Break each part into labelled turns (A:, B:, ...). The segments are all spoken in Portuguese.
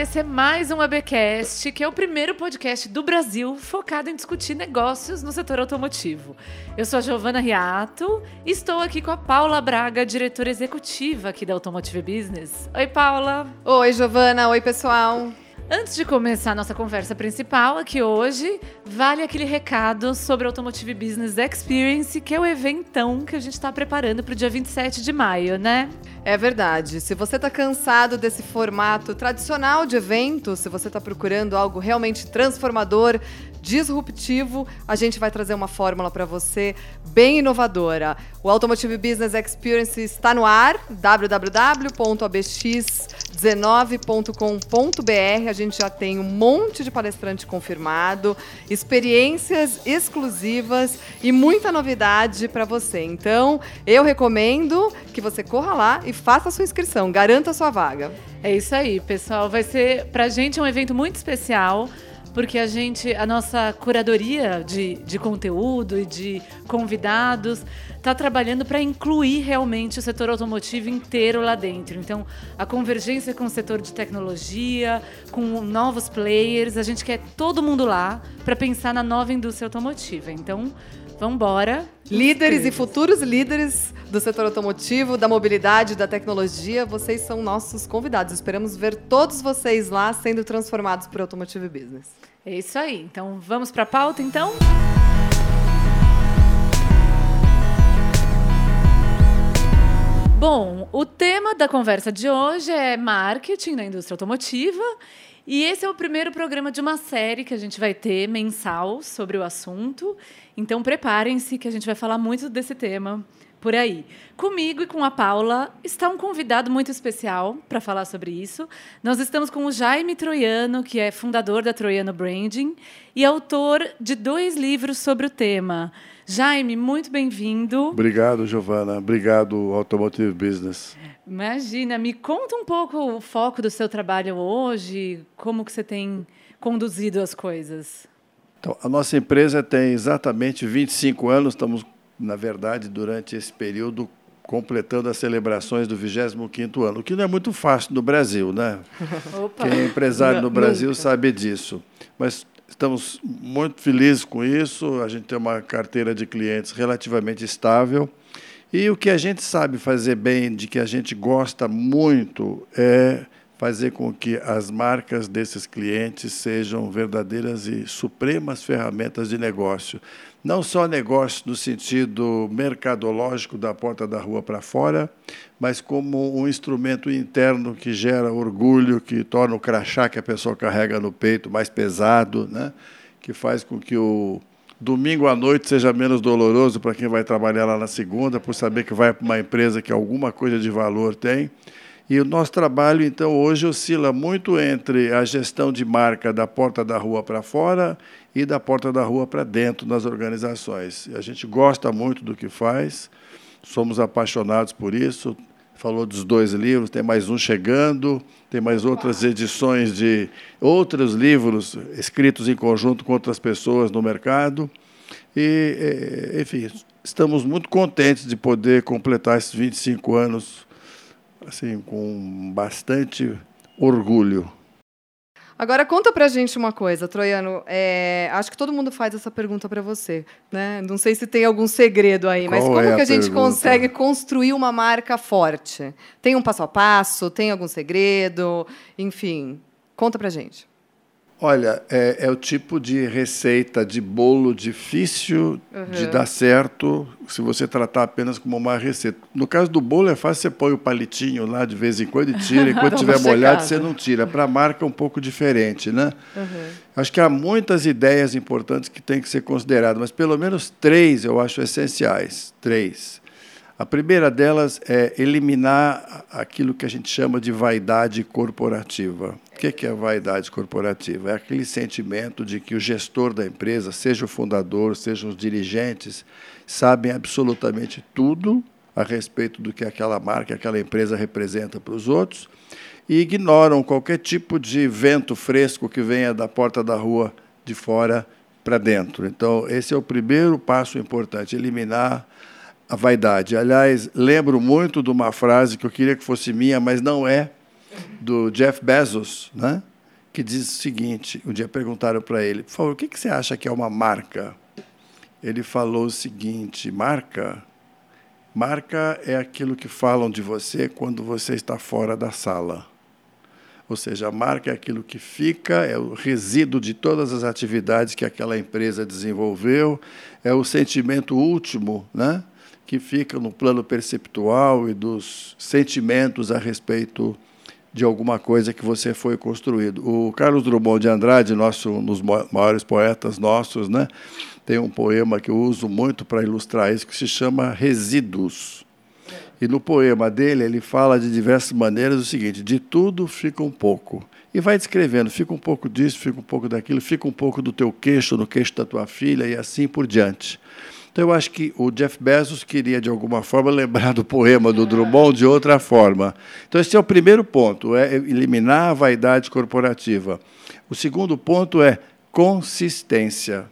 A: Esse é mais um ABcast, que é o primeiro podcast do Brasil focado em discutir negócios no setor automotivo. Eu sou a Giovana Riato e estou aqui com a Paula Braga, diretora executiva aqui da Automotive Business. Oi, Paula.
B: Oi, Giovana. Oi, pessoal.
A: Antes de começar a nossa conversa principal aqui hoje, vale aquele recado sobre Automotive Business Experience, que é o eventão que a gente está preparando para o dia 27 de maio, né?
B: É verdade. Se você está cansado desse formato tradicional de evento, se você está procurando algo realmente transformador, disruptivo, a gente vai trazer uma fórmula para você bem inovadora. O Automotive Business Experience está no ar, www.abx19.com.br. A gente já tem um monte de palestrante confirmado, experiências exclusivas e muita novidade para você. Então, eu recomendo que você corra lá e faça a sua inscrição, garanta a sua vaga.
A: É isso aí, pessoal. Vai ser para a gente um evento muito especial porque a gente, a nossa curadoria de, de conteúdo e de convidados está trabalhando para incluir realmente o setor automotivo inteiro lá dentro. Então, a convergência com o setor de tecnologia, com novos players, a gente quer todo mundo lá para pensar na nova indústria automotiva. Então, vamos embora.
B: Líderes e futuros líderes do setor automotivo, da mobilidade, da tecnologia, vocês são nossos convidados. Esperamos ver todos vocês lá sendo transformados por Automotive Business.
A: É isso aí. Então, vamos para a pauta, então? Bom, o tema da conversa de hoje é marketing na indústria automotiva. E esse é o primeiro programa de uma série que a gente vai ter mensal sobre o assunto. Então preparem-se que a gente vai falar muito desse tema por aí. Comigo e com a Paula está um convidado muito especial para falar sobre isso. Nós estamos com o Jaime Troiano, que é fundador da Troiano Branding e autor de dois livros sobre o tema. Jaime, muito bem-vindo.
C: Obrigado, Giovana. Obrigado, Automotive Business.
A: Imagina, me conta um pouco o foco do seu trabalho hoje, como que você tem conduzido as coisas.
C: Então, a nossa empresa tem exatamente 25 anos, estamos na verdade, durante esse período, completando as celebrações do 25º ano, o que não é muito fácil no Brasil, né? Opa. Quem é empresário no Brasil Nunca. sabe disso. Mas estamos muito felizes com isso, a gente tem uma carteira de clientes relativamente estável. E o que a gente sabe fazer bem, de que a gente gosta muito, é fazer com que as marcas desses clientes sejam verdadeiras e supremas ferramentas de negócio não só negócio no sentido mercadológico da porta da rua para fora, mas como um instrumento interno que gera orgulho, que torna o crachá que a pessoa carrega no peito mais pesado, né? que faz com que o domingo à noite seja menos doloroso para quem vai trabalhar lá na segunda, por saber que vai para uma empresa que alguma coisa de valor tem. E o nosso trabalho, então, hoje oscila muito entre a gestão de marca da porta da rua para fora e da porta da rua para dentro nas organizações. A gente gosta muito do que faz, somos apaixonados por isso. Falou dos dois livros, tem mais um chegando, tem mais outras edições de outros livros escritos em conjunto com outras pessoas no mercado. E, eh, enfim, estamos muito contentes de poder completar esses 25 anos assim, com bastante orgulho.
B: Agora conta pra gente uma coisa, Troiano. É, acho que todo mundo faz essa pergunta para você, né? Não sei se tem algum segredo aí,
C: Qual
B: mas como
C: é
B: que a,
C: a
B: gente
C: pergunta?
B: consegue construir uma marca forte? Tem um passo a passo? Tem algum segredo? Enfim, conta pra gente.
C: Olha, é, é, o tipo de receita de bolo difícil uhum. de dar certo se você tratar apenas como uma receita. No caso do bolo, é fácil, você põe o palitinho lá de vez em quando e tira, e quando estiver molhado, você não tira. Para a marca é um pouco diferente, né? Uhum. Acho que há muitas ideias importantes que têm que ser consideradas, mas pelo menos três eu acho essenciais. Três. A primeira delas é eliminar aquilo que a gente chama de vaidade corporativa. O que é vaidade corporativa? É aquele sentimento de que o gestor da empresa, seja o fundador, sejam os dirigentes, sabem absolutamente tudo a respeito do que aquela marca, aquela empresa representa para os outros e ignoram qualquer tipo de vento fresco que venha da porta da rua de fora para dentro. Então, esse é o primeiro passo importante, eliminar a vaidade. Aliás, lembro muito de uma frase que eu queria que fosse minha, mas não é, do Jeff Bezos, né? que diz o seguinte: um dia perguntaram para ele, por favor, o que, que você acha que é uma marca? Ele falou o seguinte: marca. Marca é aquilo que falam de você quando você está fora da sala. Ou seja, a marca é aquilo que fica, é o resíduo de todas as atividades que aquela empresa desenvolveu, é o sentimento último, né? que fica no plano perceptual e dos sentimentos a respeito de alguma coisa que você foi construído. O Carlos Drummond de Andrade, nosso, um dos maiores poetas nossos, né, tem um poema que eu uso muito para ilustrar isso, que se chama Resíduos. E no poema dele, ele fala de diversas maneiras o seguinte: de tudo fica um pouco. E vai descrevendo, fica um pouco disso, fica um pouco daquilo, fica um pouco do teu queixo, no queixo da tua filha e assim por diante. Então eu acho que o Jeff Bezos queria, de alguma forma, lembrar do poema do Drummond de outra forma. Então esse é o primeiro ponto, é eliminar a vaidade corporativa. O segundo ponto é consistência.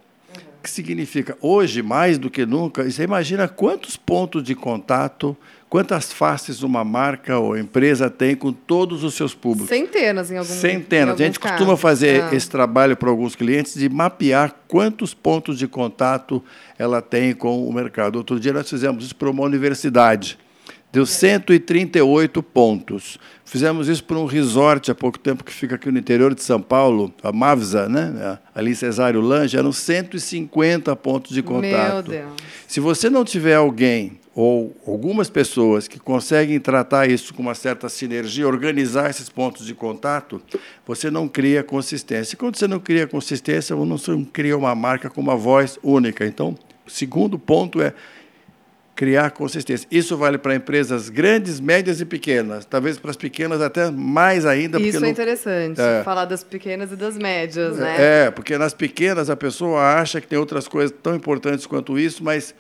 C: Que significa, hoje, mais do que nunca, você imagina quantos pontos de contato Quantas faces uma marca ou empresa tem com todos os seus públicos?
B: Centenas, em algum
C: Centenas. Em a gente casos. costuma fazer ah. esse trabalho para alguns clientes de mapear quantos pontos de contato ela tem com o mercado. Outro dia nós fizemos isso para uma universidade. Deu 138 pontos. Fizemos isso para um resort há pouco tempo que fica aqui no interior de São Paulo, a Mavsa, né? ali Cesário Lange, eram 150 pontos de contato. Meu Deus. Se você não tiver alguém ou algumas pessoas que conseguem tratar isso com uma certa sinergia, organizar esses pontos de contato, você não cria consistência. E quando você não cria consistência, você não cria uma marca com uma voz única. Então, o segundo ponto é criar consistência. Isso vale para empresas grandes, médias e pequenas. Talvez para as pequenas até mais ainda.
B: Isso é interessante, é, falar das pequenas e das médias, né?
C: É, porque nas pequenas a pessoa acha que tem outras coisas tão importantes quanto isso, mas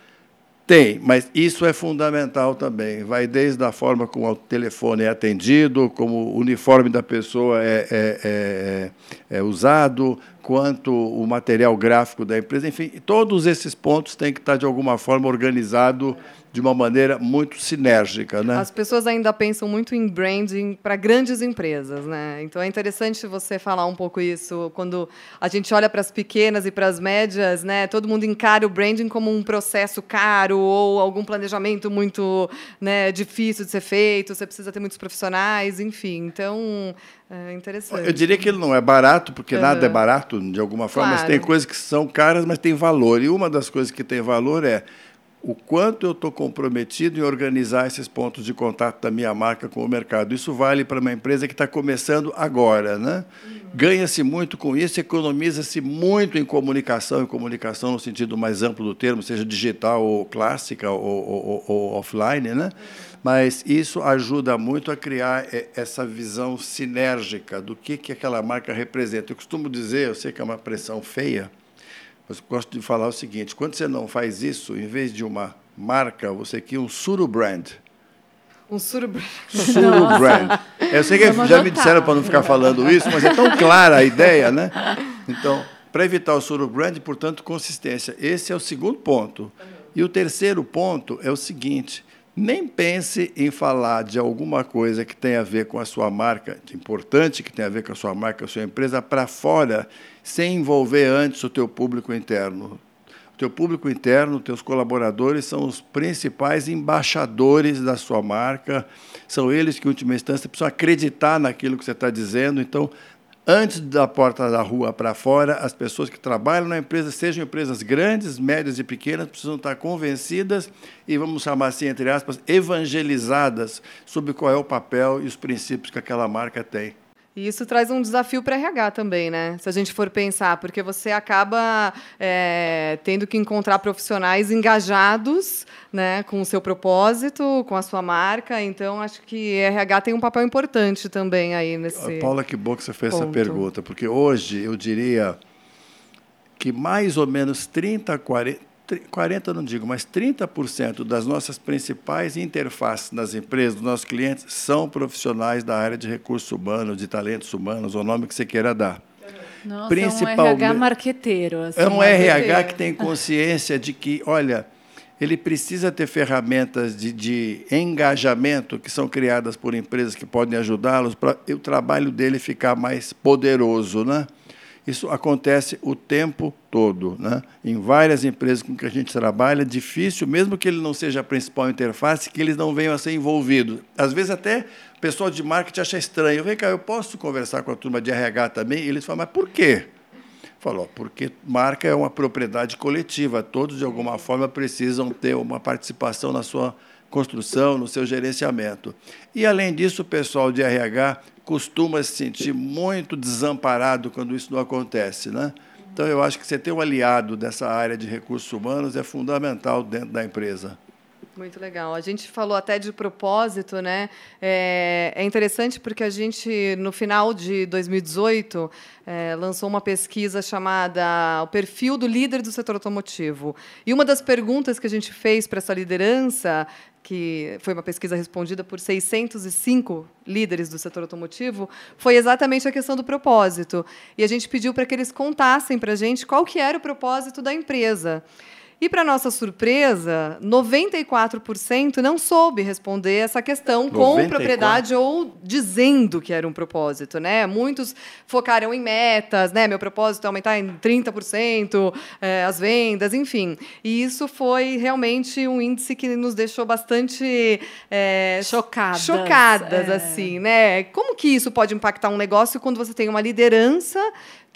C: tem, mas isso é fundamental também. Vai desde a forma como o telefone é atendido, como o uniforme da pessoa é, é, é, é usado, quanto o material gráfico da empresa, enfim, todos esses pontos têm que estar de alguma forma organizado de uma maneira muito sinérgica, né?
B: As pessoas ainda pensam muito em branding para grandes empresas, né? Então é interessante você falar um pouco isso quando a gente olha para as pequenas e para as médias, né? Todo mundo encara o branding como um processo caro ou algum planejamento muito, né, difícil de ser feito. Você precisa ter muitos profissionais, enfim. Então é interessante.
C: Eu diria que ele não é barato, porque uhum. nada é barato de alguma forma, claro. mas tem coisas que são caras, mas tem valor. E uma das coisas que tem valor é o quanto eu estou comprometido em organizar esses pontos de contato da minha marca com o mercado. Isso vale para uma empresa que está começando agora. Né? Ganha-se muito com isso, economiza-se muito em comunicação, em comunicação no sentido mais amplo do termo, seja digital ou clássica ou, ou, ou offline. Né? Mas isso ajuda muito a criar essa visão sinérgica do que, que aquela marca representa. Eu costumo dizer, eu sei que é uma pressão feia, mas gosto de falar o seguinte: quando você não faz isso, em vez de uma marca, você cria um suru brand.
B: Um suru brand.
C: Suru brand. Eu sei que já me disseram para não ficar falando isso, mas é tão clara a ideia, né? Então, para evitar o suru brand, portanto, consistência. Esse é o segundo ponto. E o terceiro ponto é o seguinte: nem pense em falar de alguma coisa que tenha a ver com a sua marca, importante que tenha a ver com a sua marca, a sua empresa, para fora, sem envolver antes o teu público interno. O teu público interno, teus colaboradores são os principais embaixadores da sua marca, são eles que, em última instância, precisam acreditar naquilo que você está dizendo. Então, antes da porta da rua para fora, as pessoas que trabalham na empresa, sejam empresas grandes, médias e pequenas, precisam estar convencidas e, vamos chamar assim, entre aspas, evangelizadas sobre qual é o papel e os princípios que aquela marca tem.
B: E isso traz um desafio para RH também, né? Se a gente for pensar, porque você acaba é, tendo que encontrar profissionais engajados né, com o seu propósito, com a sua marca. Então, acho que RH tem um papel importante também aí nesse.
C: Paula, que bom que você fez ponto. essa pergunta, porque hoje eu diria que mais ou menos 30, 40, 40 não digo, mas 30% das nossas principais interfaces nas empresas, dos nossos clientes, são profissionais da área de recursos humanos, de talentos humanos, o nome que você queira dar.
A: Nossa, Principalmente, é um RH marqueteiro.
C: Assim, é um marqueteiro. RH que tem consciência de que, olha, ele precisa ter ferramentas de, de engajamento que são criadas por empresas que podem ajudá-los para o trabalho dele ficar mais poderoso, né? Isso acontece o tempo todo. Né? Em várias empresas com que a gente trabalha, é difícil, mesmo que ele não seja a principal interface, que eles não venham a ser envolvidos. Às vezes até o pessoal de marketing acha estranho. Vem cá, eu posso conversar com a turma de RH também? E eles falam, mas por quê? Falou, porque marca é uma propriedade coletiva, todos de alguma forma precisam ter uma participação na sua construção, no seu gerenciamento. E além disso, o pessoal de RH costuma se sentir muito desamparado quando isso não acontece, né? Então eu acho que você ter um aliado dessa área de recursos humanos é fundamental dentro da empresa.
B: Muito legal. A gente falou até de propósito, né? É, é interessante porque a gente, no final de 2018, é, lançou uma pesquisa chamada O Perfil do Líder do Setor Automotivo. E uma das perguntas que a gente fez para essa liderança que foi uma pesquisa respondida por 605 líderes do setor automotivo, foi exatamente a questão do propósito. E a gente pediu para que eles contassem para a gente qual que era o propósito da empresa. E, para nossa surpresa, 94% não soube responder essa questão 94. com propriedade ou dizendo que era um propósito. Né? Muitos focaram em metas, né? meu propósito é aumentar em 30% é, as vendas, enfim. E isso foi realmente um índice que nos deixou bastante
A: é, chocadas.
B: Chocadas, é. assim, né? Como que isso pode impactar um negócio quando você tem uma liderança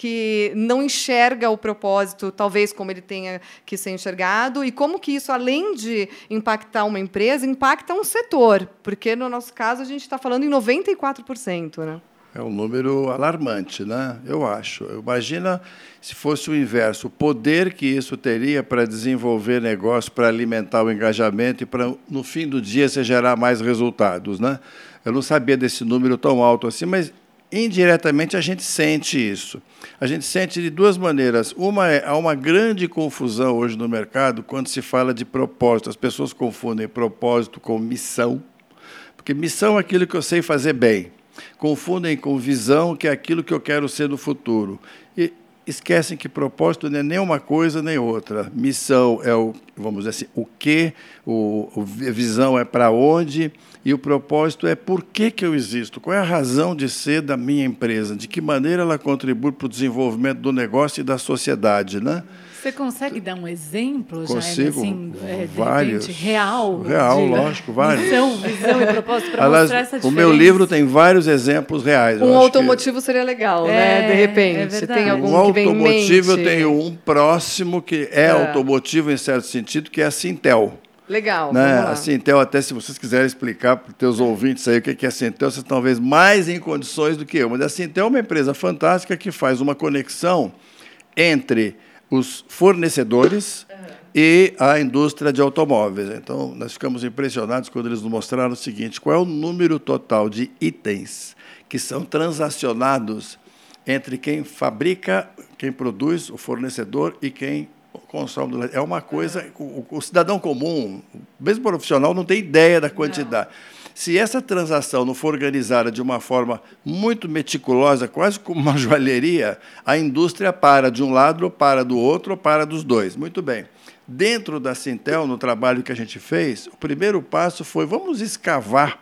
B: que não enxerga o propósito, talvez como ele tenha que ser enxergado, e como que isso, além de impactar uma empresa, impacta um setor, porque no nosso caso a gente está falando em 94%. Né?
C: É um número alarmante, né? eu acho. Imagina se fosse o inverso, o poder que isso teria para desenvolver negócio, para alimentar o engajamento e para, no fim do dia, se gerar mais resultados. Né? Eu não sabia desse número tão alto assim, mas indiretamente a gente sente isso. A gente sente de duas maneiras. Uma é há uma grande confusão hoje no mercado quando se fala de propósito. As pessoas confundem propósito com missão, porque missão é aquilo que eu sei fazer bem. Confundem com visão, que é aquilo que eu quero ser no futuro. E esquecem que propósito não é nem uma coisa nem outra. Missão é o, vamos dizer assim, o que, o, o visão é para onde e o propósito é por que, que eu existo, qual é a razão de ser da minha empresa, de que maneira ela contribui para o desenvolvimento do negócio e da sociedade, né?
A: Você consegue dar um exemplo,
C: Consigo,
A: assim,
C: é, vários.
A: Repente, real?
C: Real, de, lógico, vários.
A: Visão, visão e propósito para mostrar essa diferença.
C: O meu livro tem vários exemplos reais.
B: Um automotivo que... seria legal, é, né? De repente. É tem algum um que vem
C: automotivo, eu tenho um próximo que é, é, automotivo em certo sentido, que é a Sintel.
B: Legal.
C: Né? A Sintel, até se vocês quiserem explicar para os teus ouvintes aí o que é a Sintel, vocês talvez mais em condições do que eu. Mas a Sintel é uma empresa fantástica que faz uma conexão entre os fornecedores uhum. e a indústria de automóveis. Então, nós ficamos impressionados quando eles nos mostraram o seguinte: qual é o número total de itens que são transacionados entre quem fabrica, quem produz, o fornecedor e quem consome. É uma coisa. O, o cidadão comum, mesmo profissional, não tem ideia da quantidade. Não. Se essa transação não for organizada de uma forma muito meticulosa, quase como uma joalheria, a indústria para de um lado, para do outro, ou para dos dois. Muito bem. Dentro da Sintel, no trabalho que a gente fez, o primeiro passo foi vamos escavar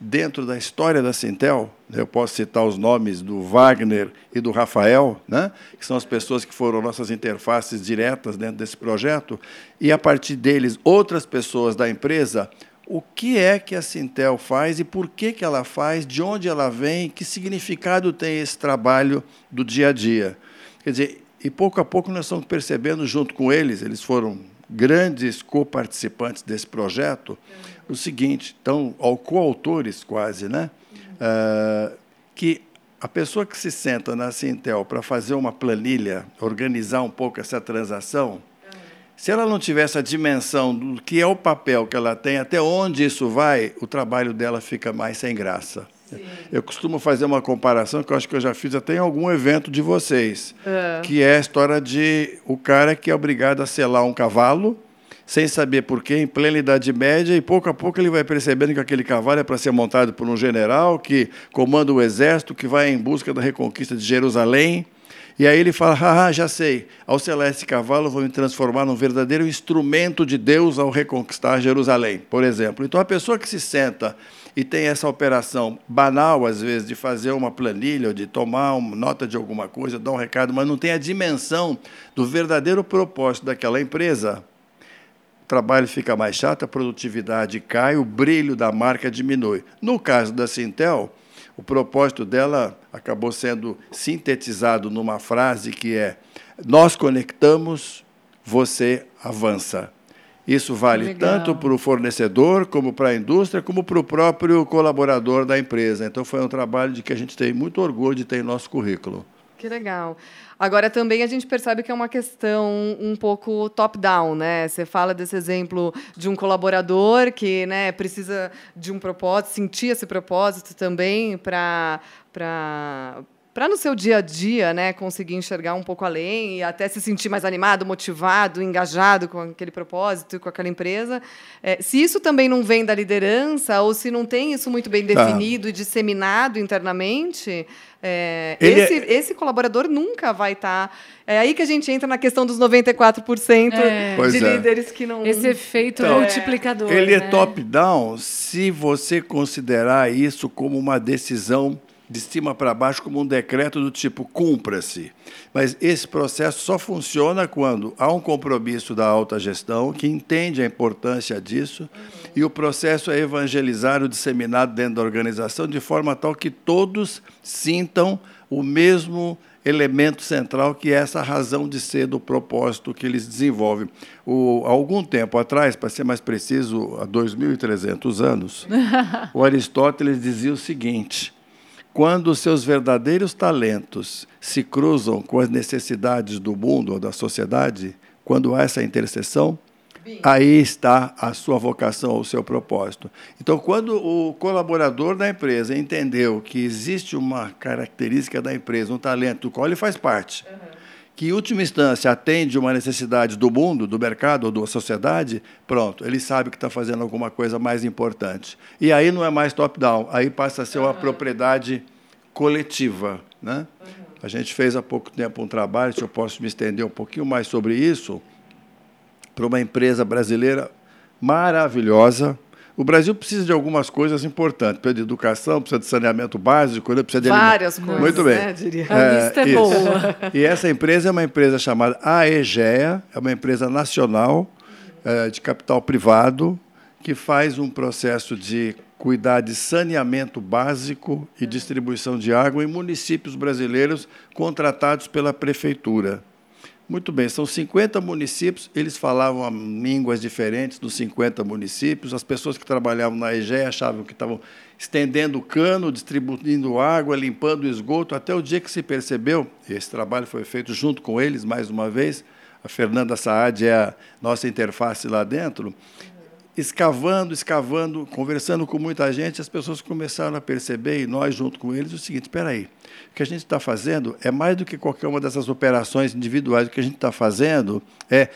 C: dentro da história da Sintel. Eu posso citar os nomes do Wagner e do Rafael, né? que são as pessoas que foram nossas interfaces diretas dentro desse projeto, e a partir deles, outras pessoas da emprisa o que é que a Sintel faz e por que, que ela faz, de onde ela vem, que significado tem esse trabalho do dia a dia. Quer dizer, e pouco a pouco nós estamos percebendo, junto com eles, eles foram grandes co-participantes desse projeto, o seguinte, então, coautores quase, né? Uh, que a pessoa que se senta na Sintel para fazer uma planilha, organizar um pouco essa transação, se ela não tivesse a dimensão do que é o papel que ela tem, até onde isso vai, o trabalho dela fica mais sem graça. Sim. Eu costumo fazer uma comparação que eu acho que eu já fiz até em algum evento de vocês, é. que é a história de o cara que é obrigado a selar um cavalo sem saber porquê, em plena Idade Média, e pouco a pouco ele vai percebendo que aquele cavalo é para ser montado por um general que comanda o exército, que vai em busca da reconquista de Jerusalém. E aí ele fala: ah, já sei, ao celeste cavalo vou me transformar num verdadeiro instrumento de Deus ao reconquistar Jerusalém, por exemplo. Então a pessoa que se senta e tem essa operação banal, às vezes, de fazer uma planilha, ou de tomar uma nota de alguma coisa, dar um recado, mas não tem a dimensão do verdadeiro propósito daquela empresa, o trabalho fica mais chato, a produtividade cai, o brilho da marca diminui. No caso da Sintel, o propósito dela acabou sendo sintetizado numa frase que é: Nós conectamos, você avança. Isso vale Legal. tanto para o fornecedor, como para a indústria, como para o próprio colaborador da empresa. Então, foi um trabalho de que a gente tem muito orgulho de ter em nosso currículo.
B: Que legal. Agora, também a gente percebe que é uma questão um pouco top-down, né? Você fala desse exemplo de um colaborador que né, precisa de um propósito, sentir esse propósito também para para no seu dia a dia, né, conseguir enxergar um pouco além e até se sentir mais animado, motivado, engajado com aquele propósito, com aquela empresa. É, se isso também não vem da liderança ou se não tem isso muito bem tá. definido tá. e disseminado internamente, é, esse, é... esse colaborador nunca vai estar. Tá... É aí que a gente entra na questão dos 94% é. de é. líderes que não.
A: Esse efeito então, multiplicador.
C: Ele é
A: né?
C: é top-down se você considerar isso como uma decisão de cima para baixo como um decreto do tipo cumpra-se. Mas esse processo só funciona quando há um compromisso da alta gestão que entende a importância disso e o processo é evangelizado, disseminado dentro da organização de forma tal que todos sintam o mesmo elemento central que é essa razão de ser do propósito que eles desenvolvem. O, há algum tempo atrás, para ser mais preciso, há 2.300 anos, o Aristóteles dizia o seguinte: quando seus verdadeiros talentos se cruzam com as necessidades do mundo ou da sociedade, quando há essa interseção, aí está a sua vocação, o seu propósito. Então, quando o colaborador da empresa entendeu que existe uma característica da empresa, um talento do qual ele faz parte, uhum que, em última instância, atende uma necessidade do mundo, do mercado ou da sociedade, pronto, ele sabe que está fazendo alguma coisa mais importante. E aí não é mais top-down, aí passa a ser uma propriedade coletiva. Né? A gente fez há pouco tempo um trabalho, se eu posso me estender um pouquinho mais sobre isso, para uma empresa brasileira maravilhosa, o Brasil precisa de algumas coisas importantes. Precisa de educação, precisa de saneamento básico, né? precisa de
B: Várias coisas.
C: Muito bem.
B: Né, diria.
A: É, a lista é isso. boa.
C: E essa empresa é uma empresa chamada AEGEA, é uma empresa nacional é, de capital privado que faz um processo de cuidar de saneamento básico e distribuição de água em municípios brasileiros contratados pela prefeitura. Muito bem, são 50 municípios, eles falavam línguas diferentes dos 50 municípios, as pessoas que trabalhavam na EGE achavam que estavam estendendo o cano, distribuindo água, limpando o esgoto, até o dia que se percebeu, esse trabalho foi feito junto com eles, mais uma vez, a Fernanda Saad é a nossa interface lá dentro, escavando, escavando, conversando com muita gente, as pessoas começaram a perceber, e nós junto com eles, o seguinte: espera aí, o que a gente está fazendo é mais do que qualquer uma dessas operações individuais. O que a gente está fazendo é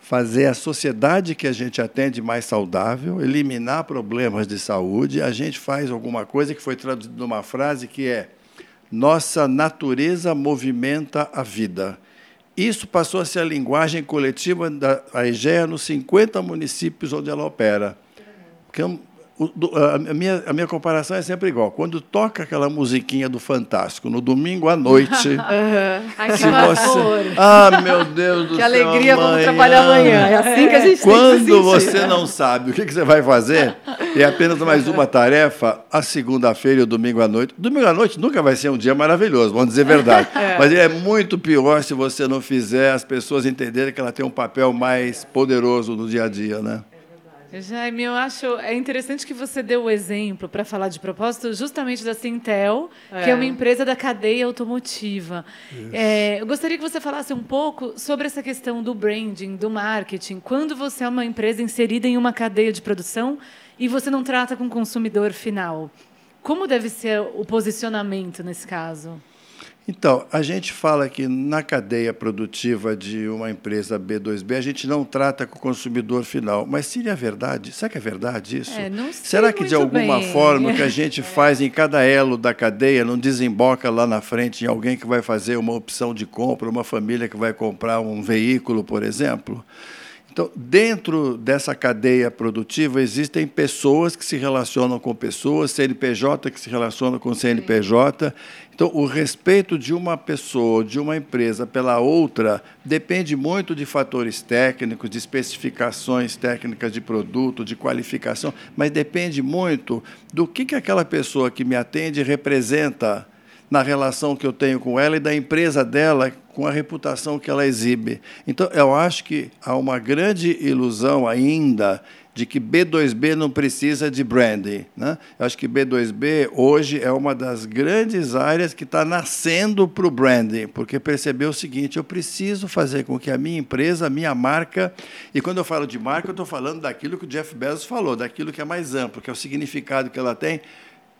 C: fazer a sociedade que a gente atende mais saudável, eliminar problemas de saúde. A gente faz alguma coisa que foi traduzida numa frase que é: nossa natureza movimenta a vida. Isso passou a ser a linguagem coletiva da AEGEA nos 50 municípios onde ela opera. Porque a minha, a minha comparação é sempre igual. Quando toca aquela musiquinha do Fantástico no domingo à noite. uhum.
A: Ai, que você...
C: Ah, meu Deus do
B: que
C: céu.
B: Que alegria, amanhã. vamos trabalhar amanhã. É assim que a gente
C: Quando você não sabe o que, que você vai fazer, é apenas mais uma tarefa, a segunda-feira e o domingo à noite. Domingo à noite nunca vai ser um dia maravilhoso, vamos dizer a verdade. É. Mas é muito pior se você não fizer as pessoas entenderem que ela tem um papel mais poderoso no dia a dia, né?
A: Jaime, eu acho é interessante que você deu o exemplo para falar de propósito justamente da Sintel, é. que é uma empresa da cadeia automotiva. É, eu gostaria que você falasse um pouco sobre essa questão do branding, do marketing. Quando você é uma empresa inserida em uma cadeia de produção e você não trata com o consumidor final, como deve ser o posicionamento nesse caso?
C: Então, a gente fala que na cadeia produtiva de uma empresa B2B, a gente não trata com o consumidor final. Mas seria verdade? Será que é verdade isso?
A: É, não sei
C: Será que de alguma
A: bem.
C: forma o que a gente faz em cada elo da cadeia não desemboca lá na frente em alguém que vai fazer uma opção de compra, uma família que vai comprar um veículo, por exemplo? Então, dentro dessa cadeia produtiva, existem pessoas que se relacionam com pessoas, CNPJ que se relacionam com CNPJ. Então, o respeito de uma pessoa, de uma empresa pela outra, depende muito de fatores técnicos, de especificações técnicas de produto, de qualificação, mas depende muito do que, que aquela pessoa que me atende representa na relação que eu tenho com ela e da empresa dela com a reputação que ela exibe. Então, eu acho que há uma grande ilusão ainda de que B2B não precisa de branding. Né? Eu acho que B2B hoje é uma das grandes áreas que está nascendo para o branding, porque percebeu o seguinte: eu preciso fazer com que a minha empresa, a minha marca, e quando eu falo de marca, eu estou falando daquilo que o Jeff Bezos falou, daquilo que é mais amplo, que é o significado que ela tem,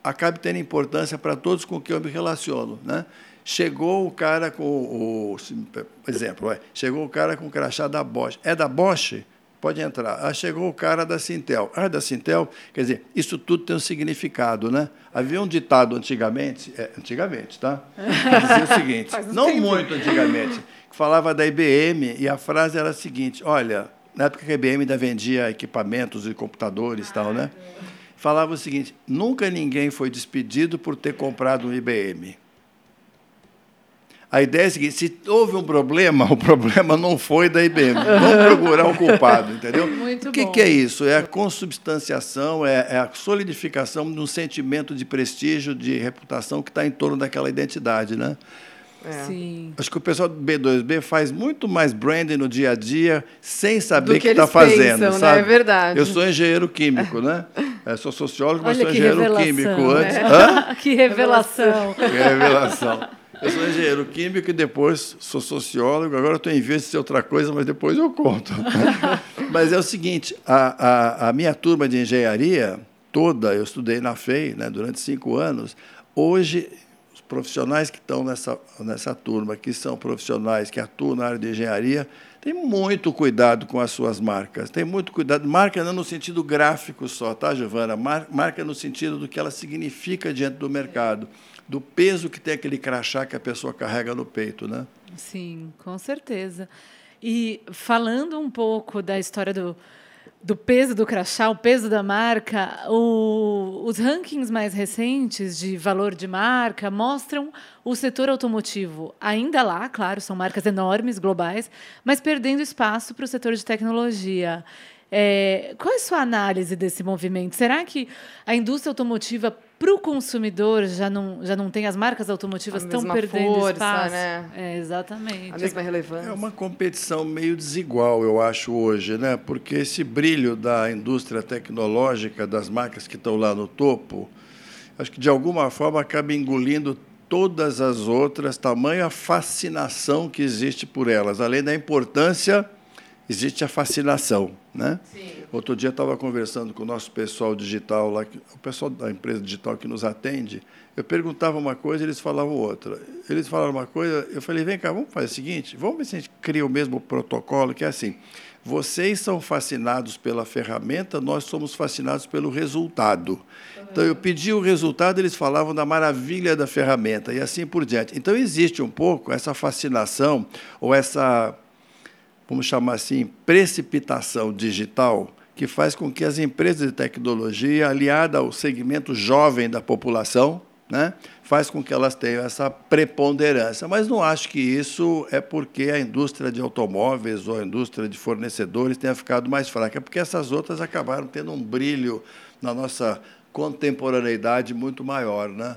C: acabe tendo importância para todos com quem eu me relaciono. Né? Chegou o cara com o. Por exemplo, chegou o cara com o crachá da Bosch. É da Bosch? Pode entrar. Ah, chegou o cara da Sintel. Ah, da Sintel, quer dizer, isso tudo tem um significado, né? Havia um ditado antigamente, é, antigamente, tá? Que dizia o seguinte,
B: um
C: não
B: tempo.
C: muito antigamente, que falava da IBM e a frase era a seguinte: olha, na época que a IBM ainda vendia equipamentos e computadores e tal, né? Falava o seguinte: nunca ninguém foi despedido por ter comprado um IBM. A ideia é a seguinte: se houve um problema, o problema não foi da IBM. Vamos procurar o culpado, entendeu?
A: Muito
C: o que, que é isso? É a consubstanciação, é, é a solidificação de um sentimento de prestígio, de reputação que está em torno daquela identidade, né?
B: É.
A: Sim.
C: Acho que o pessoal do B2B faz muito mais branding no dia a dia sem saber
B: Do
C: o
B: que
C: está fazendo,
B: pensam, né?
C: sabe?
B: É verdade.
C: Eu sou engenheiro químico, né? Eu sou sociólogo, mas
A: Olha
C: sou
A: que
C: engenheiro químico antes.
A: né?
C: Hã?
A: que revelação.
C: Que revelação. Eu sou engenheiro químico e depois sou sociólogo. Agora estou em vez de ser outra coisa, mas depois eu conto. mas é o seguinte: a, a, a minha turma de engenharia toda, eu estudei na FEI né, durante cinco anos. Hoje, profissionais que estão nessa, nessa turma, que são profissionais que atuam na área de engenharia, têm muito cuidado com as suas marcas. Tem muito cuidado. Marca não no sentido gráfico só, tá, Giovana? Mar- Marca no sentido do que ela significa diante do mercado do peso que tem aquele crachá que a pessoa carrega no peito, né?
A: Sim, com certeza. E falando um pouco da história do, do peso do crachá, o peso da marca, o- os rankings mais recentes de valor de marca mostram o setor automotivo ainda lá, claro, são marcas enormes, globais, mas perdendo espaço para o setor de tecnologia. É, qual é a sua análise desse movimento? Será que a indústria automotiva para o consumidor já não, já não tem as marcas automotivas
B: A
A: estão
B: mesma
A: perdendo
B: força,
A: espaço?
B: né?
A: É, exatamente.
B: A mesma relevância.
C: É uma competição meio desigual, eu acho, hoje, né? Porque esse brilho da indústria tecnológica, das marcas que estão lá no topo, acho que de alguma forma acaba engolindo todas as outras, tamanha fascinação que existe por elas. Além da importância, existe a fascinação, né? Outro dia eu estava conversando com o nosso pessoal digital lá, o pessoal da empresa digital que nos atende. Eu perguntava uma coisa, eles falavam outra. Eles falaram uma coisa, eu falei: vem cá, vamos fazer o seguinte, vamos ver se a gente cria o mesmo protocolo, que é assim. Vocês são fascinados pela ferramenta, nós somos fascinados pelo resultado. Então, eu pedi o resultado, eles falavam da maravilha da ferramenta e assim por diante. Então, existe um pouco essa fascinação ou essa vamos chamar assim, precipitação digital, que faz com que as empresas de tecnologia, aliada ao segmento jovem da população, né, faz com que elas tenham essa preponderância. Mas não acho que isso é porque a indústria de automóveis ou a indústria de fornecedores tenha ficado mais fraca, é porque essas outras acabaram tendo um brilho na nossa contemporaneidade muito maior, né?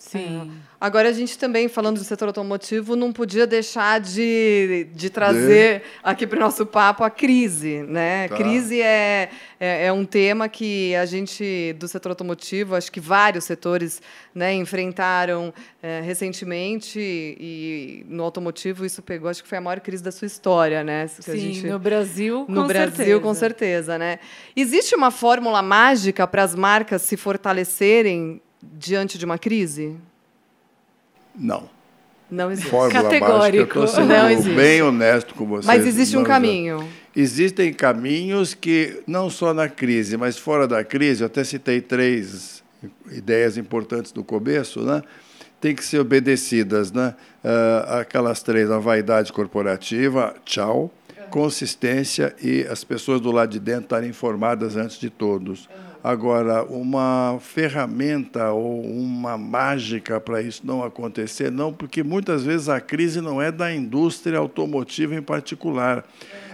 A: Sim.
B: Agora, a gente também, falando do setor automotivo, não podia deixar de, de trazer aqui para o nosso papo a crise. Né?
C: Tá.
B: Crise é, é, é um tema que a gente, do setor automotivo, acho que vários setores né, enfrentaram é, recentemente, e no automotivo isso pegou, acho que foi a maior crise da sua história. Né? Que a
A: Sim,
B: gente-
A: no Brasil, com
B: no Brasil,
A: certeza.
B: com certeza, né? Existe uma fórmula mágica para as marcas se fortalecerem diante de uma crise?
C: Não.
B: Não existe.
C: fórmula
A: Categórico.
C: mágica. Eu estou sendo
B: Não existe.
C: bem honesto com vocês.
B: Mas existe um caminho.
C: Existem caminhos que, não só na crise, mas fora da crise, eu até citei três ideias importantes do começo, né? tem que ser obedecidas. Né? Ah, aquelas três, a vaidade corporativa, tchau, consistência e as pessoas do lado de dentro estarem informadas antes de todos. Agora, uma ferramenta ou uma mágica para isso não acontecer, não, porque muitas vezes a crise não é da indústria automotiva em particular,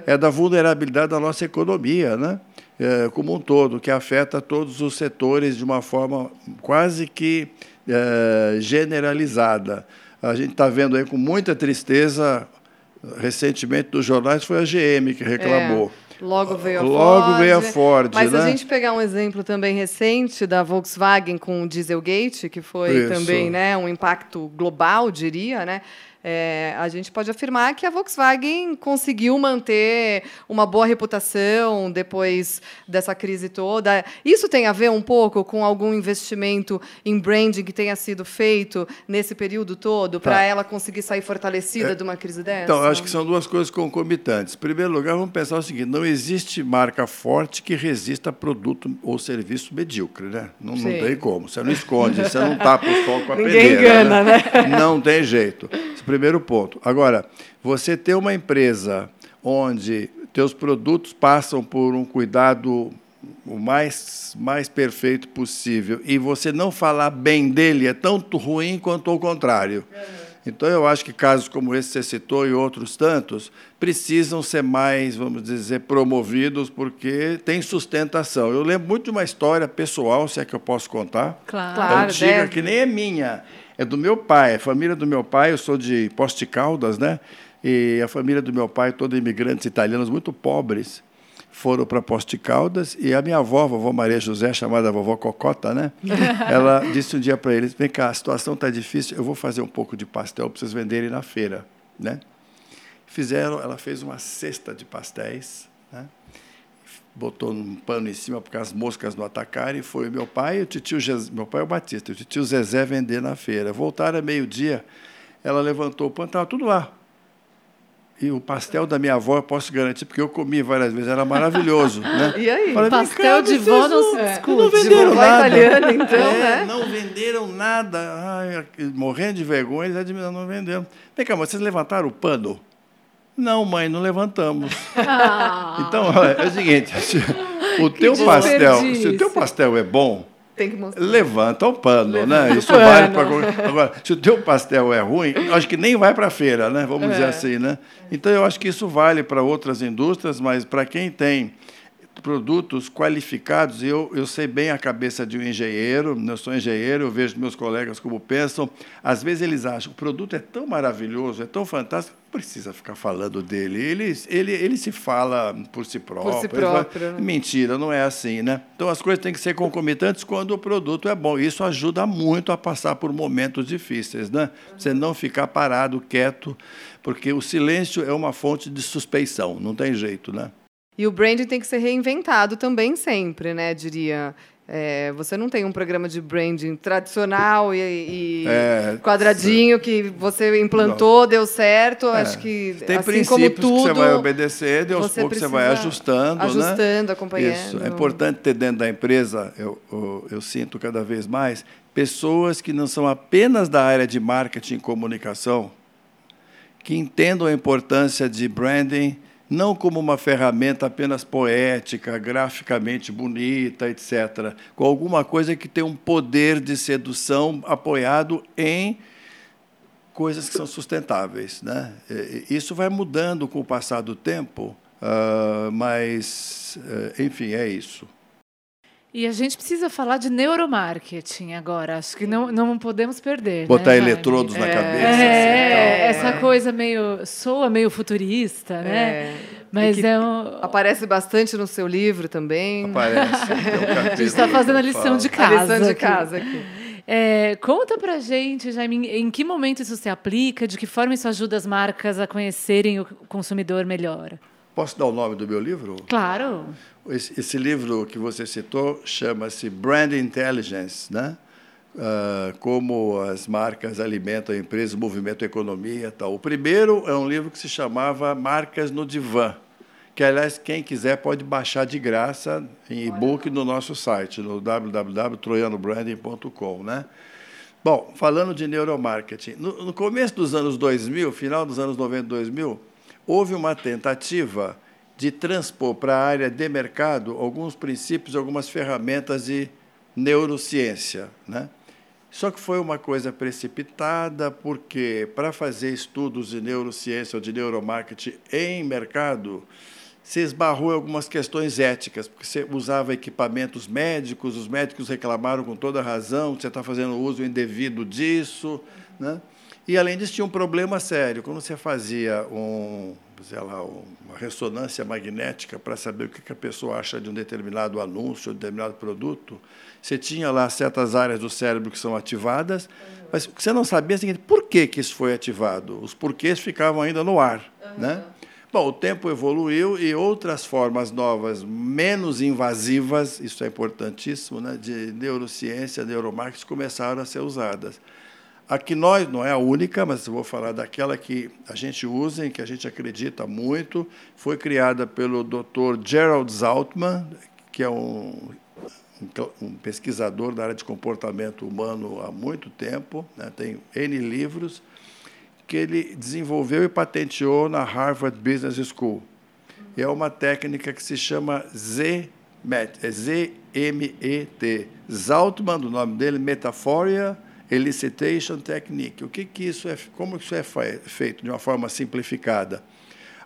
C: é da vulnerabilidade da nossa economia, né? É, como um todo, que afeta todos os setores de uma forma quase que é, generalizada. A gente está vendo aí com muita tristeza, recentemente dos jornais, foi a GM que reclamou.
B: É. Logo veio a
C: Logo
B: Ford.
C: veio a Ford,
B: Mas
C: né?
B: a gente pegar um exemplo também recente da Volkswagen com o Dieselgate, que foi
C: Isso.
B: também né, um impacto global, diria, né? É, a gente pode afirmar que a Volkswagen conseguiu manter uma boa reputação depois dessa crise toda. Isso tem a ver um pouco com algum investimento em branding que tenha sido feito nesse período todo para
C: Tá.
B: ela conseguir sair fortalecida de uma crise dessa?
C: Então, acho que são duas coisas concomitantes. Em primeiro lugar, vamos pensar o seguinte: não existe marca forte que resista a produto ou serviço medíocre, né? Não, não tem como. Você não esconde, você não tapa o sol com a
B: Ninguém
C: peneira.
B: engana, né?
C: Não tem jeito. Primeiro ponto. Agora, você ter uma empresa onde teus produtos passam por um cuidado o mais, mais perfeito possível e você não falar bem dele é tanto ruim quanto o contrário. Então, eu acho que casos como esse que você citou e outros tantos precisam ser mais, vamos dizer, promovidos porque tem sustentação. Eu lembro muito de uma história pessoal, se é que eu posso contar
A: Claro.
B: Claro.
C: antiga,
B: deve.
C: que nem é minha. É do meu pai, a família do meu pai, eu sou de Poste Caldas, né? E a família do meu pai, todos imigrantes italianos muito pobres, foram para Poste Caldas e a minha avó, a vovó Maria José, chamada vovó Cocota, né? Ela disse um dia para eles: "Vem cá, a situação está difícil, eu vou fazer um pouco de pastel para vocês venderem na feira", né? Fizeram, ela fez uma cesta de pastéis? Botou um pano em cima porque as moscas não atacaram e foi o meu pai e o tio Zezé, meu pai é o Batista, e o tio Zezé vender na feira. Voltaram a meio-dia, ela levantou o pano, estava tudo lá. E o pastel da minha avó, eu posso garantir, porque eu comi várias vezes, era maravilhoso. Né?
B: E aí?
C: Falei, "Vem
A: Pastel de vó não se
C: não-
A: discute.
C: Não
B: De
C: venderam
B: vovó
C: nada.
B: italiana, então,
C: É,
B: né?
C: Não venderam nada. Ai, morrendo de vergonha, eles admiraram, não venderam. Vem cá, mas vocês levantaram o pano? Não, mãe, não levantamos.
A: Ah,
C: Então, olha, é o seguinte, se o teu pastel, se o teu pastel é bom, levanta o pano, né? Isso
B: pano.
C: vale para agora. Se o teu pastel é ruim, acho que nem vai para a feira, né? Vamos dizer assim, né? Então eu acho que isso vale para outras indústrias, mas para quem tem produtos qualificados, eu, eu sei bem a cabeça de um engenheiro, eu sou engenheiro, eu vejo meus colegas como pensam. Às vezes eles acham que o produto é tão maravilhoso, é tão fantástico, não precisa ficar falando dele. Ele, ele, ele se fala por si próprio.
B: si
C: ele vai-
B: próprio, né?
C: Mentira, não é assim, né? Então as coisas têm que ser concomitantes quando o produto é bom. Isso ajuda muito a passar por momentos difíceis, né? Você não ficar parado, quieto, porque o silêncio é uma fonte de suspeição, não tem jeito, né?
B: E o branding tem que ser reinventado também sempre, né? Diria. É, você não tem um programa de branding tradicional e, e
C: É,
B: quadradinho que você implantou, deu certo. Acho que
C: tem
B: assim
C: princípios
B: tudo,
C: que você vai obedecer, de aos
B: você
C: poucos você vai
B: precisa
C: ajustando, né?
B: ajustando, acompanhando.
C: Isso. É importante ter dentro da empresa, eu, eu, eu sinto cada vez mais, pessoas que não são apenas da área de marketing e comunicação, que entendam a importância de branding não como uma ferramenta apenas poética, graficamente bonita, etc., com alguma coisa que tem um poder de sedução apoiado em coisas que são sustentáveis. Né? Isso vai mudando com o passar do tempo, ah, mas, eh, enfim, é isso.
A: E a gente precisa falar de neuromarketing agora. Acho que não, não podemos perder.
C: Botar
A: né,
C: eletrodos na
B: É.
C: cabeça.
A: É,
C: assim,
A: essa coisa meio. soa meio futurista, né?
B: É.
A: Mas
B: E que
A: é um.
B: Aparece bastante no seu livro também.
C: Aparece. um
A: A gente está fazendo a lição de
B: A
A: casa.
B: lição de
A: aqui.
B: casa aqui.
A: É, conta pra gente, Jaime, em- em que momento isso se aplica, de que forma isso ajuda as marcas a conhecerem o consumidor melhor.
C: Posso dar o nome do meu livro?
A: Claro.
C: Esse, esse livro que você citou chama-se Brand Intelligence, né? uh, como as marcas alimentam a empresa, movimento a economia tal. O primeiro é um livro que se chamava Marcas no Divã, que, aliás, quem quiser pode baixar de graça em e-book no nosso site, no www.troianobranding.com. Né? Bom, falando de neuromarketing, no, no começo dos anos 2000, final dos anos 90 2000, houve uma tentativa de transpor para a área de mercado alguns princípios, algumas ferramentas de neurociência. Né? Só que foi uma coisa precipitada, porque para fazer estudos de neurociência ou de neuromarketing em mercado, se esbarrou em algumas questões éticas, porque você usava equipamentos médicos, os médicos reclamaram com toda razão que você está fazendo uso indevido disso. Né? E, além disso, tinha um problema sério. Quando você fazia um, sei lá, uma ressonância magnética para saber o que a pessoa acha de um determinado anúncio, de um determinado produto, você tinha lá certas áreas do cérebro que são ativadas, mas você não sabia é o seguinte, por que, que isso foi ativado? Os porquês ficavam ainda no ar. Uhum. Né? Bom, o tempo evoluiu e outras formas novas, menos invasivas, isso é importantíssimo, né, de neurociência, neuromarketing, começaram a ser usadas. A que nós, não é a única, mas vou falar daquela que a gente usa, em que a gente acredita muito, foi criada pelo Dr. Gerald Zaltman, que é um, um pesquisador da área de comportamento humano há muito tempo, né, tem N livros, que ele desenvolveu e patenteou na Harvard Business School. É uma técnica que se chama Z-MET, é Z-M-E-T. Zaltman, o nome dele, Metaphoria elicitation technique. O que, que isso é, como isso é feito de uma forma simplificada?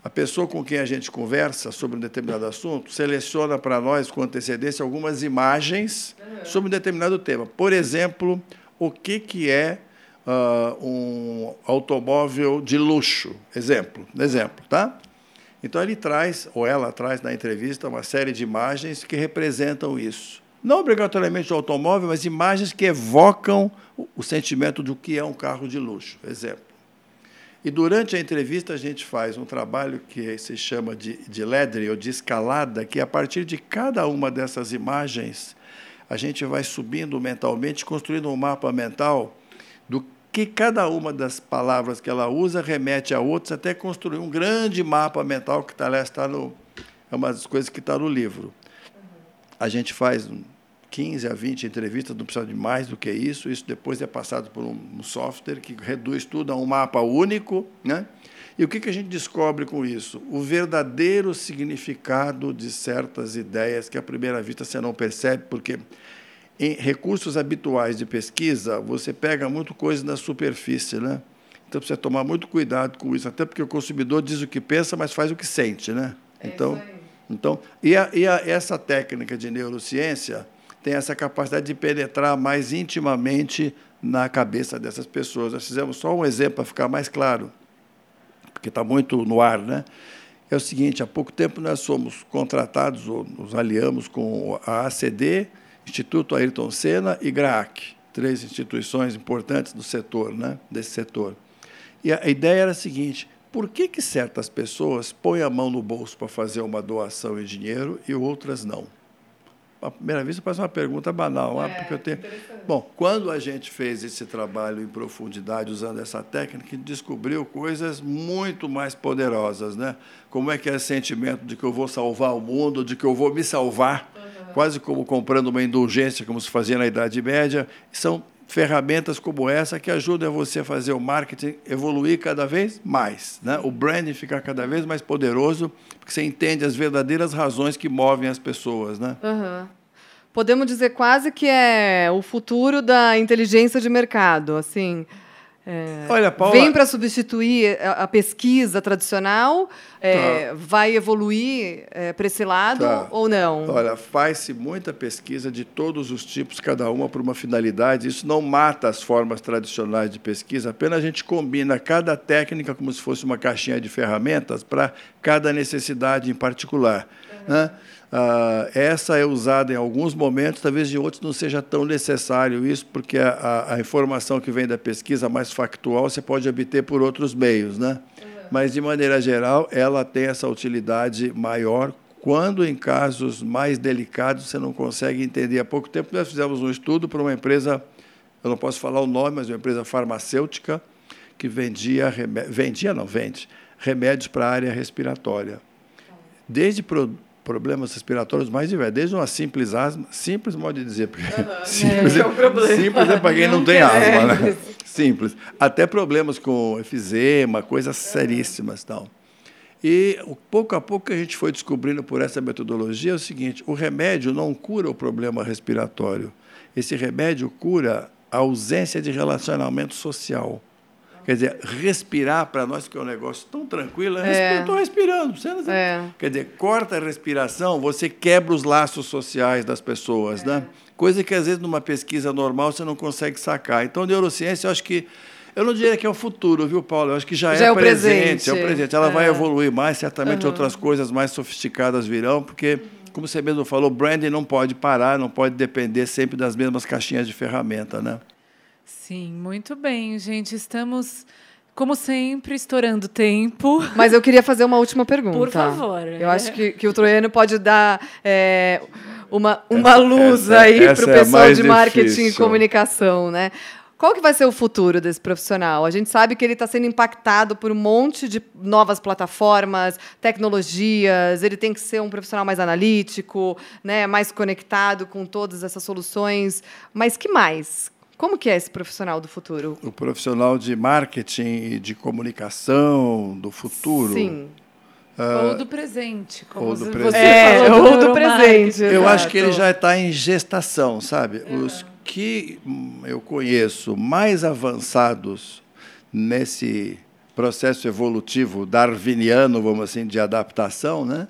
C: A pessoa com quem a gente conversa sobre um determinado assunto seleciona para nós com antecedência algumas imagens sobre um determinado tema. Por exemplo, o que, que é uh, um automóvel de luxo? Exemplo, exemplo, tá? Então ele traz, ou ela traz na entrevista, uma série de imagens que representam isso. Não obrigatoriamente o automóvel, mas imagens que evocam o sentimento do que é um carro de luxo. Exemplo. E durante a entrevista a gente faz um trabalho que se chama de, de ledre ou de escalada, que a partir de cada uma dessas imagens a gente vai subindo mentalmente, construindo um mapa mental do que cada uma das palavras que ela usa remete a outras, até construir um grande mapa mental que está, está no, é uma das coisas que está no livro. A gente faz 15 a 20 entrevistas, não precisa de mais do que isso. Isso depois é passado por um software que reduz tudo a um mapa único. Né? E o que, que a gente descobre com isso? O verdadeiro significado de certas ideias que, à primeira vista, você não percebe, porque em recursos habituais de pesquisa, você pega muito coisa na superfície. Né? Então, precisa tomar muito cuidado com isso, até porque o consumidor diz o que pensa, mas faz o que sente. Né?
B: É
C: então, então e, a, e a, essa técnica de neurociência tem essa capacidade de penetrar mais intimamente na cabeça dessas pessoas. Nós fizemos só um exemplo para ficar mais claro, porque está muito no ar, né? É o seguinte: há pouco tempo nós somos contratados ou nos aliamos com a ACD, Instituto Ayrton Senna e GRAAC, três instituições importantes do setor, né? Desse setor. E a ideia era a seguinte: por que, que certas pessoas põem a mão no bolso para fazer uma doação em dinheiro e outras não? À primeira vista parece uma pergunta banal, ah, é, porque eu tenho. Bom, quando a gente fez esse trabalho em profundidade usando essa técnica, descobriu coisas muito mais poderosas, né? Como é que é o sentimento de que eu vou salvar o mundo, de que eu vou me salvar, uhum. quase como comprando uma indulgência, como se fazia na Idade Média. São ferramentas como essa que ajudam você a fazer o marketing evoluir cada vez mais, né? o branding ficar cada vez mais poderoso, porque você entende as verdadeiras razões que movem as pessoas. Né?
B: Uhum. Podemos dizer quase que é o futuro da inteligência de mercado, assim. É, Olha, Paula, vem para substituir a, a, pesquisa tradicional? É, tá. Vai evoluir é, para esse lado tá. ou não?
C: Olha, faz-se muita pesquisa de todos os tipos, cada uma para uma finalidade. Isso não mata as formas tradicionais de pesquisa, apenas a gente combina cada técnica como se fosse uma caixinha de ferramentas para cada necessidade em particular. Uhum. Né? Uh, essa é usada em alguns momentos, talvez em outros não seja tão necessário isso, porque a, a, a, informação que vem da pesquisa mais factual você pode obter por outros meios, né? Uhum. Mas, de maneira geral, ela tem essa utilidade maior quando, em casos mais delicados, você não consegue entender. Há pouco tempo nós fizemos um estudo para uma empresa eu não posso falar o nome, mas uma empresa farmacêutica que vendia, vendia não, vende, remédios para a área respiratória. Desde pro, problemas respiratórios mais diversos, desde uma simples asma, simples modo de dizer, porque uhum, simples, é, é, simples é para quem não, não tem asma, né? Simples. Até problemas com efizema, coisas seríssimas tal. E pouco a pouco a gente foi descobrindo por essa metodologia é o seguinte: o remédio não cura o problema respiratório. Esse remédio cura a ausência de relacionamento social. Quer dizer, respirar para nós, que é um negócio tão tranquilo, é. eu estou respirando. Você não... é. Quer dizer, corta a respiração, você quebra os laços sociais das pessoas, né? é. né? Coisa que, às vezes, numa pesquisa normal, você não consegue sacar. Então, neurociência, eu acho que. Eu não diria que é o futuro, viu, Paulo? Eu acho que já, já é, é, o presente, presente. É o presente. Ela vai é. evoluir mais, certamente uhum. outras coisas mais sofisticadas virão, porque como você mesmo falou, branding não pode parar, não pode depender sempre das mesmas caixinhas de ferramenta, né?
A: Sim, muito bem, gente. Estamos, como sempre, estourando tempo.
B: Mas eu queria fazer uma última pergunta.
A: Por favor.
B: Eu acho que, que o Troiano pode dar é, uma, uma luz essa, aí para o é pessoal é de marketing difícil. e comunicação, né? Qual que vai ser o futuro desse profissional? A gente sabe que ele está sendo impactado por um monte de novas plataformas, tecnologias. Ele tem que ser um profissional mais analítico, né, mais conectado com todas essas soluções. Mas que mais? Como que é esse profissional do futuro?
C: O profissional de marketing e de comunicação do futuro.
A: Sim. Uh, ou do presente, como
C: ou do
A: você
C: presente.
B: É, ou do presente.
C: Eu acho que ele já está em gestação, sabe? É. Os que eu conheço mais avançados nesse processo evolutivo darwiniano, vamos assim, de adaptação, né?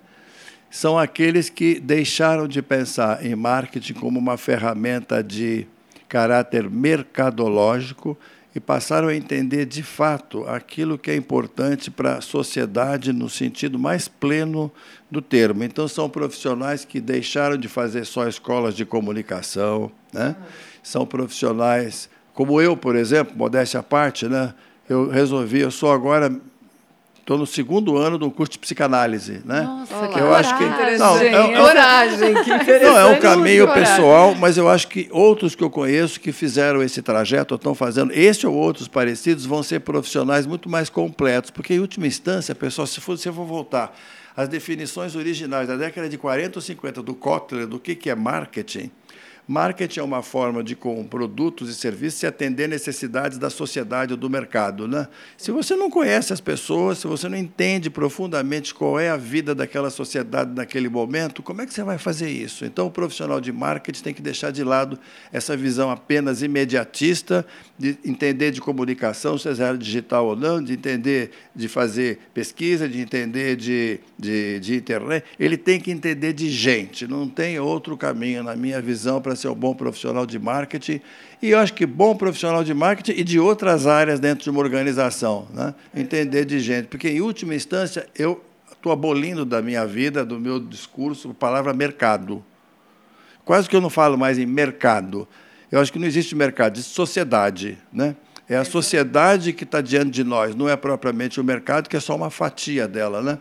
C: são aqueles que deixaram de pensar em marketing como uma ferramenta de caráter mercadológico e passaram a entender de fato aquilo que é importante para a sociedade no sentido mais pleno do termo. Então, são profissionais que deixaram de fazer só escolas de comunicação, né? são profissionais como eu, por exemplo, modéstia à parte, né? eu resolvi, eu sou agora Estou no segundo ano do curso de psicanálise, né?
A: Nossa, que eu acho que não,
B: é, é, coragem, que interessante.
C: Não, é um caminho pessoal, mas eu acho que outros que eu conheço que fizeram esse trajeto, ou estão fazendo, esse ou outros parecidos, vão ser profissionais muito mais completos, porque em última instância, pessoal, se for, se eu for voltar às definições originais da década de 40 ou 50 do Kotler do que que é marketing, Marketing é uma forma de, com produtos e serviços, se atender necessidades da sociedade ou do mercado. Né? Se você não conhece as pessoas, se você não entende profundamente qual é a vida daquela sociedade naquele momento, como é que você vai fazer isso? Então, o profissional de marketing tem que deixar de lado essa visão apenas imediatista, de entender de comunicação, seja ela digital ou não, de entender de fazer pesquisa, de entender de, de, de internet. Ele tem que entender de gente, não tem outro caminho, na minha visão, para ser um bom profissional de marketing. E eu acho que bom profissional de marketing e de outras áreas dentro de uma organização. Né? Entender de gente. Porque, em última instância, eu estou abolindo da minha vida, do meu discurso, a palavra mercado. Quase que eu não falo mais em mercado. Eu acho que não existe mercado, existe sociedade. Né? É a sociedade que está diante de nós, não é propriamente o mercado, que é só uma fatia dela. Né?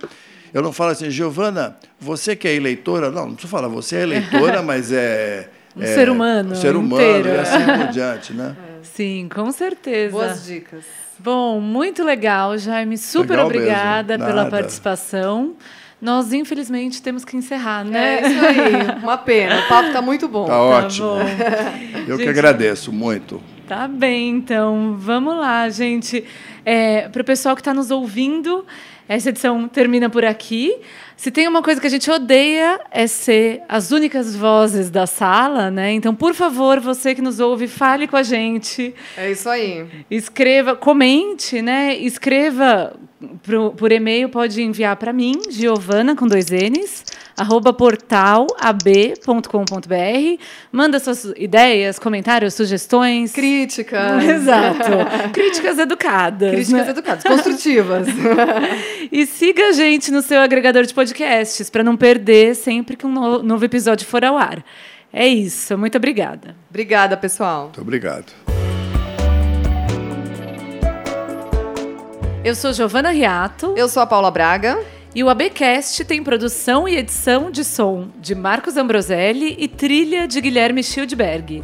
C: Eu não falo assim, Giovana, você que é eleitora, não, não preciso falar, você é eleitora, mas é
A: um é, ser humano. Um
C: ser humano
A: inteiro.
C: e assim por diante, né?
A: Sim, com certeza.
B: Boas dicas.
A: Bom, muito legal, Jaime. Super legal obrigada pela participação. Nós, infelizmente, temos que encerrar, né?
B: É isso aí. Uma pena. O papo está muito bom.
C: Está ótimo. Tá Eu gente, que agradeço muito.
A: Tá bem, então. Vamos lá, gente. É, Para o pessoal que está nos ouvindo, essa edição termina por aqui. Se tem uma coisa que a gente odeia é ser as únicas vozes da sala, né? Então, por favor, você que nos ouve, fale com a gente.
B: É isso aí.
A: Escreva, comente, né? Escreva por, por e-mail, pode enviar para mim, Giovana, com dois N's, arroba portalab.com.br. Manda suas ideias, comentários, sugestões.
B: Críticas.
A: Exato. Críticas educadas.
B: Críticas né? educadas, construtivas.
A: e siga a gente no seu agregador de podcasts, para não perder sempre que um novo episódio for ao ar. É isso. Muito obrigada.
B: Obrigada, pessoal.
C: Muito obrigado.
A: Eu sou Giovana Riato.
B: Eu sou a Paula Braga.
A: E o ABcast tem produção e edição de som de Marcos Ambroselli e trilha de Guilherme Schildberg.